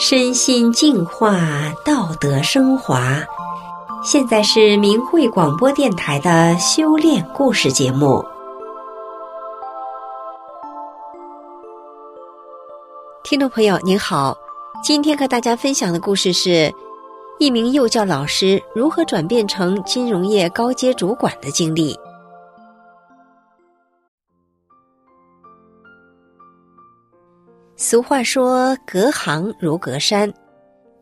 身心净化，道德升华。现在是明慧广播电台的修炼故事节目。听众朋友您好，今天和大家分享的故事是一名幼教老师如何转变成金融业高阶主管的经历。俗话说：“隔行如隔山，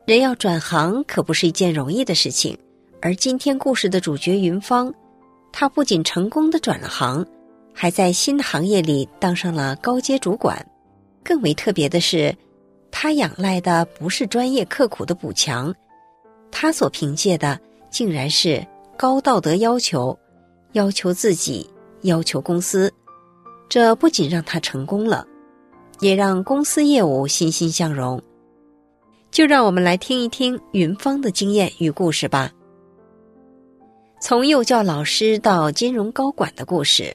人要转行可不是一件容易的事情。”而今天故事的主角云芳，她不仅成功的转了行，还在新行业里当上了高阶主管。更为特别的是，她仰赖的不是专业刻苦的补强，她所凭借的竟然是高道德要求，要求自己，要求公司。这不仅让她成功了。也让公司业务欣欣向荣。就让我们来听一听云芳的经验与故事吧。从幼教老师到金融高管的故事。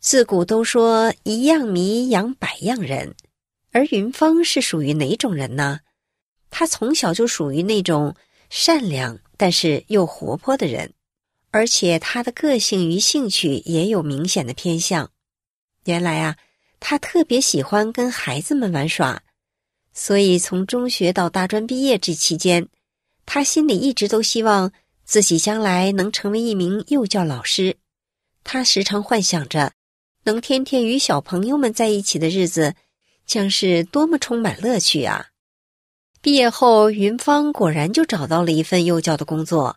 自古都说一样米养百样人，而云芳是属于哪种人呢？她从小就属于那种善良但是又活泼的人，而且她的个性与兴趣也有明显的偏向。原来啊，他特别喜欢跟孩子们玩耍，所以从中学到大专毕业这期间，他心里一直都希望自己将来能成为一名幼教老师。他时常幻想着，能天天与小朋友们在一起的日子，将是多么充满乐趣啊！毕业后，云芳果然就找到了一份幼教的工作。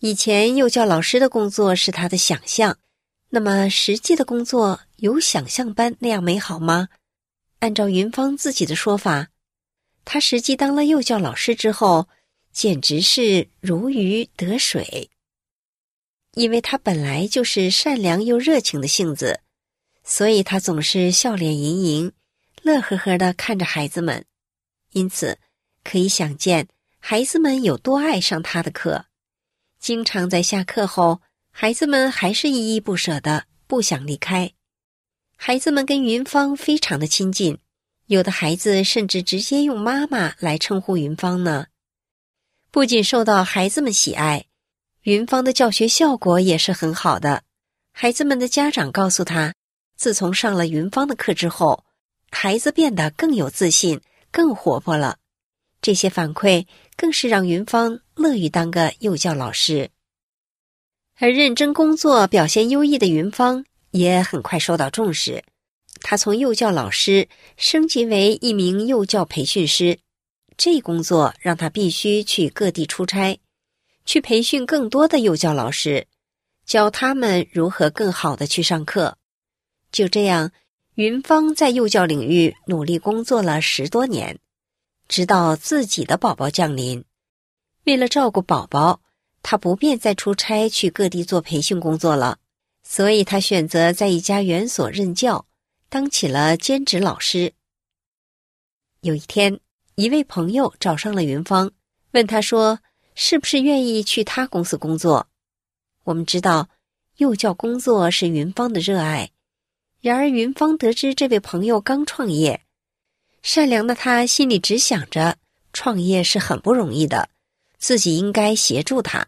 以前幼教老师的工作是他的想象。那么实际的工作有想象般那样美好吗？按照云芳自己的说法，她实际当了幼教老师之后，简直是如鱼得水。因为她本来就是善良又热情的性子，所以她总是笑脸盈盈、乐呵呵的看着孩子们，因此可以想见孩子们有多爱上她的课，经常在下课后。孩子们还是依依不舍的，不想离开。孩子们跟云芳非常的亲近，有的孩子甚至直接用妈妈来称呼云芳呢。不仅受到孩子们喜爱，云芳的教学效果也是很好的。孩子们的家长告诉他，自从上了云芳的课之后，孩子变得更有自信、更活泼了。这些反馈更是让云芳乐于当个幼教老师。而认真工作、表现优异的云芳也很快受到重视。她从幼教老师升级为一名幼教培训师，这工作让她必须去各地出差，去培训更多的幼教老师，教他们如何更好的去上课。就这样，云芳在幼教领域努力工作了十多年，直到自己的宝宝降临。为了照顾宝宝。他不便再出差去各地做培训工作了，所以他选择在一家园所任教，当起了兼职老师。有一天，一位朋友找上了云芳，问他说：“是不是愿意去他公司工作？”我们知道，幼教工作是云芳的热爱。然而，云芳得知这位朋友刚创业，善良的他心里只想着创业是很不容易的。自己应该协助他，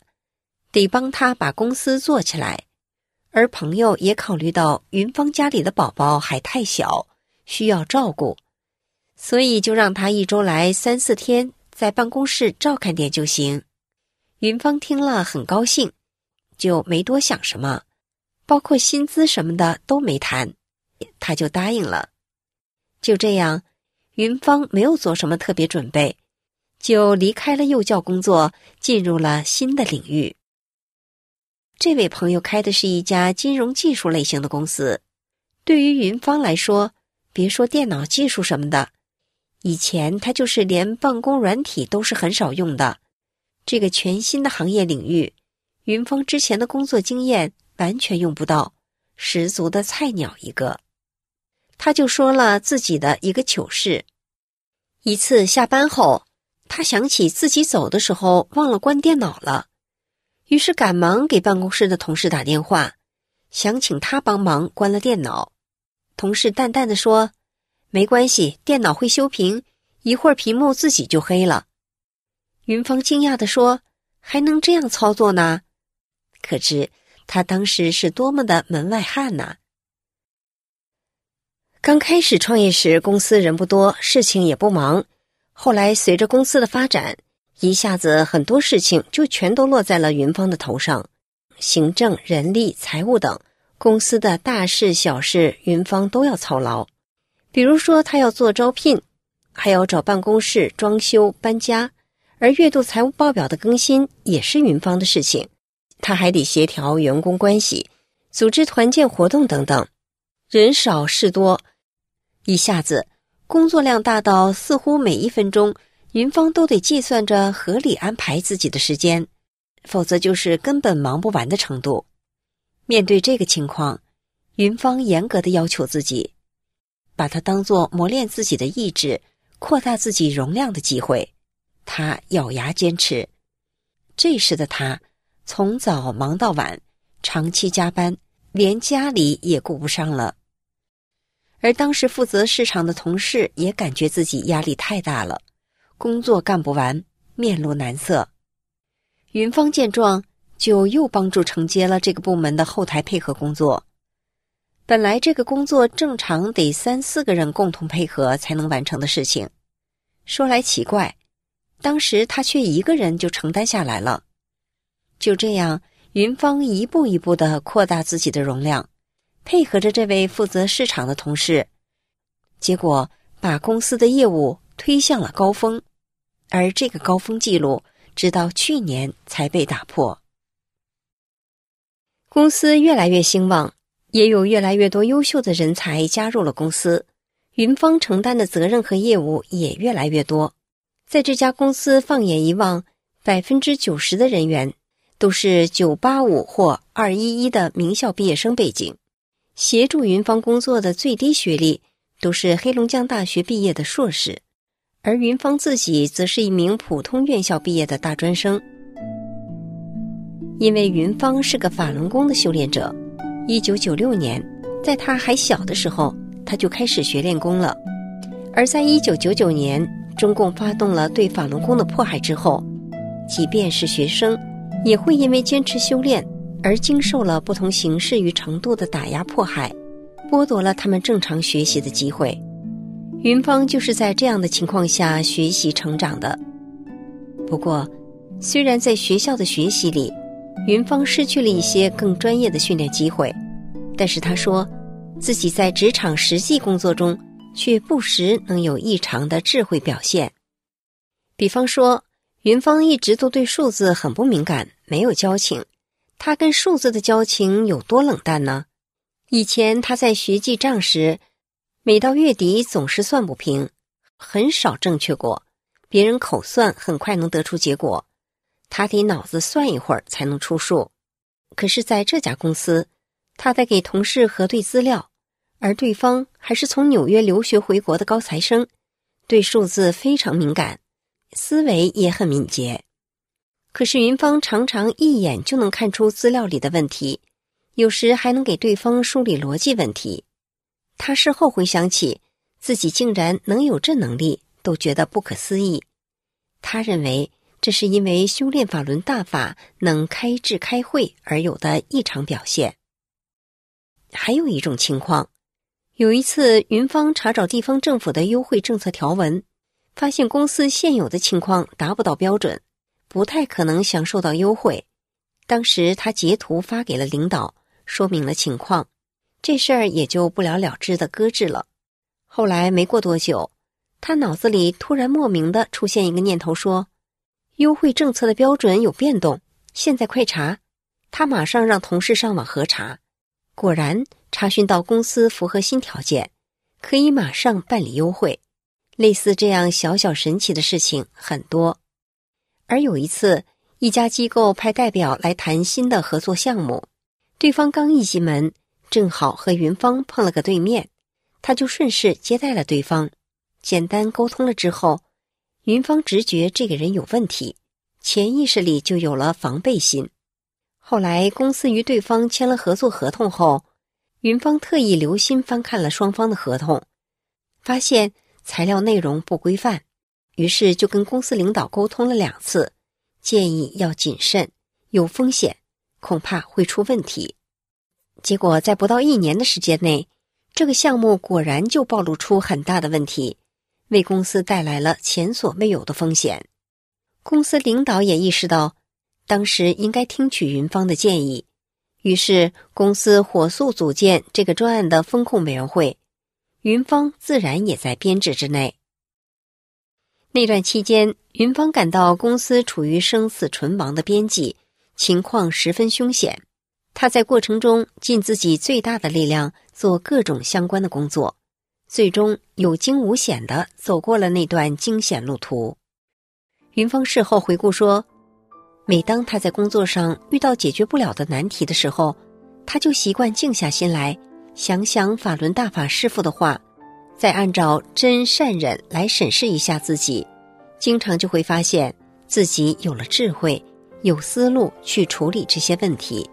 得帮他把公司做起来。而朋友也考虑到云芳家里的宝宝还太小，需要照顾，所以就让他一周来三四天，在办公室照看点就行。云芳听了很高兴，就没多想什么，包括薪资什么的都没谈，他就答应了。就这样，云芳没有做什么特别准备。就离开了幼教工作，进入了新的领域。这位朋友开的是一家金融技术类型的公司。对于云芳来说，别说电脑技术什么的，以前他就是连办公软体都是很少用的。这个全新的行业领域，云芳之前的工作经验完全用不到，十足的菜鸟一个。他就说了自己的一个糗事：一次下班后。他想起自己走的时候忘了关电脑了，于是赶忙给办公室的同事打电话，想请他帮忙关了电脑。同事淡淡的说：“没关系，电脑会修屏，一会儿屏幕自己就黑了。云芳惊讶的说：“还能这样操作呢？”可知他当时是多么的门外汉呐！刚开始创业时，公司人不多，事情也不忙。后来随着公司的发展，一下子很多事情就全都落在了云芳的头上，行政、人力、财务等公司的大事小事，云芳都要操劳。比如说，他要做招聘，还要找办公室、装修、搬家，而月度财务报表的更新也是云芳的事情。他还得协调员工关系，组织团建活动等等，人少事多，一下子工作量大到似乎每一分钟云芳都得计算着合理安排自己的时间，否则就是根本忙不完的程度。面对这个情况，云芳严格的要求自己，把它当做磨练自己的意志、扩大自己容量的机会。他咬牙坚持。这时的他。从早忙到晚，长期加班，连家里也顾不上了。而当时负责市场的同事也感觉自己压力太大了，工作干不完，面露难色。云芳见状，就又帮助承接了这个部门的后台配合工作。本来这个工作正常得三四个人共同配合才能完成的事情，说来奇怪，当时他却一个人就承担下来了。就这样，云芳一步一步的扩大自己的容量，配合着这位负责市场的同事，结果把公司的业务推向了高峰，而这个高峰记录直到去年才被打破。公司越来越兴旺，也有越来越多优秀的人才加入了公司，云芳承担的责任和业务也越来越多。在这家公司，放眼一望，百分之九十的人员。都是九八五或二一一的名校毕业生背景，协助云芳工作的最低学历都是黑龙江大学毕业的硕士，而云芳自己则是一名普通院校毕业的大专生。因为云芳是个法轮功的修炼者，一九九六年，在他还小的时候，他就开始学练功了。而在一九九九年，中共发动了对法轮功的迫害之后，即便是学生。也会因为坚持修炼而经受了不同形式与程度的打压迫害，剥夺了他们正常学习的机会。云芳就是在这样的情况下学习成长的。不过，虽然在学校的学习里，云芳失去了一些更专业的训练机会，但是他说，自己在职场实际工作中却不时能有异常的智慧表现，比方说。云芳一直都对数字很不敏感，没有交情。他跟数字的交情有多冷淡呢？以前他在学记账时，每到月底总是算不平，很少正确过。别人口算很快能得出结果，他得脑子算一会儿才能出数。可是在这家公司，他在给同事核对资料，而对方还是从纽约留学回国的高材生，对数字非常敏感。思维也很敏捷，可是云芳常常一眼就能看出资料里的问题，有时还能给对方梳理逻辑问题。他事后回想起自己竟然能有这能力，都觉得不可思议。他认为这是因为修炼法轮大法能开智开会而有的异常表现。还有一种情况，有一次云芳查找地方政府的优惠政策条文。发现公司现有的情况达不到标准，不太可能享受到优惠。当时他截图发给了领导，说明了情况，这事儿也就不了了之的搁置了。后来没过多久，他脑子里突然莫名的出现一个念头，说：“优惠政策的标准有变动，现在快查！”他马上让同事上网核查，果然查询到公司符合新条件，可以马上办理优惠。类似这样小小神奇的事情很多，而有一次，一家机构派代表来谈新的合作项目，对方刚一进门，正好和云芳碰了个对面，他就顺势接待了对方，简单沟通了之后，云芳直觉这个人有问题，潜意识里就有了防备心。后来公司与对方签了合作合同后，云芳特意留心翻看了双方的合同。发现材料内容不规范，于是就跟公司领导沟通了两次，建议要谨慎，有风险，恐怕会出问题。结果在不到一年的时间内，这个项目果然就暴露出很大的问题，为公司带来了前所未有的风险。公司领导也意识到，当时应该听取云芳的建议，于是公司火速组建这个专案的风控委员会，云芳自然也在编制之内。那段期间，云芳感到公司处于生死存亡的边际，情况十分凶险。他在过程中尽自己最大的力量做各种相关的工作，最终有惊无险的走过了那段惊险路途。云峰事后回顾说：“每当他在工作上遇到解决不了的难题的时候，他就习惯静下心来，想想法轮大法师父的话，再按照真善忍来审视一下自己，经常就会发现自己有了智慧，有思路去处理这些问题。”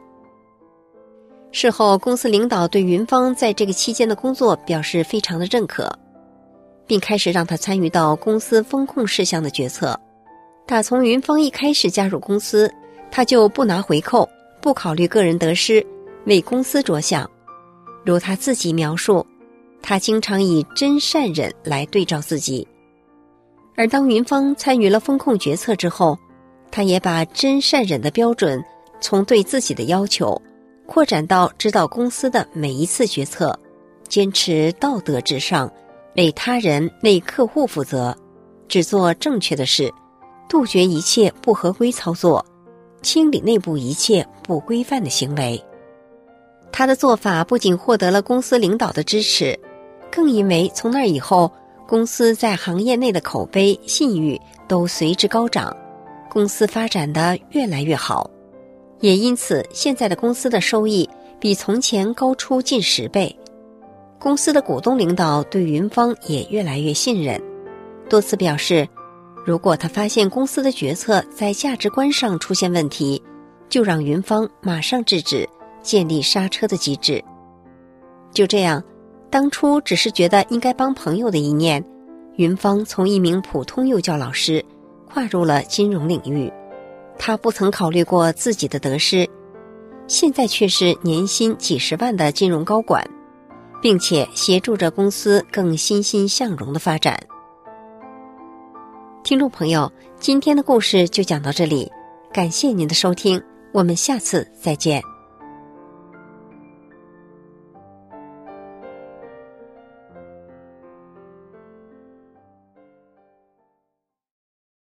事后，公司领导对云芳在这个期间的工作表示非常的认可，并开始让他参与到公司风控事项的决策。打从云芳一开始加入公司，他就不拿回扣，不考虑个人得失，为公司着想。如他自己描述，他经常以真善忍来对照自己。而当云芳参与了风控决策之后，他也把真善忍的标准从对自己的要求，扩展到指导公司的每一次决策，坚持道德至上，为他人、为客户负责，只做正确的事。杜绝一切不合规操作，清理内部一切不规范的行为。他的做法不仅获得了公司领导的支持，更因为从那以后，公司在行业内的口碑、信誉都随之高涨，公司发展的越来越好。也因此，现在的公司的收益比从前高出近十倍。公司的股东领导对云芳也越来越信任，多次表示。如果他发现公司的决策在价值观上出现问题，就让云芳马上制止，建立刹车的机制。就这样，当初只是觉得应该帮朋友的一念，云芳从一名普通幼教老师跨入了金融领域。他不曾考虑过自己的得失，现在却是年薪几十万的金融高管，并且协助着公司更欣欣向荣的发展。听众朋友，今天的故事就讲到这里，感谢您的收听，我们下次再见。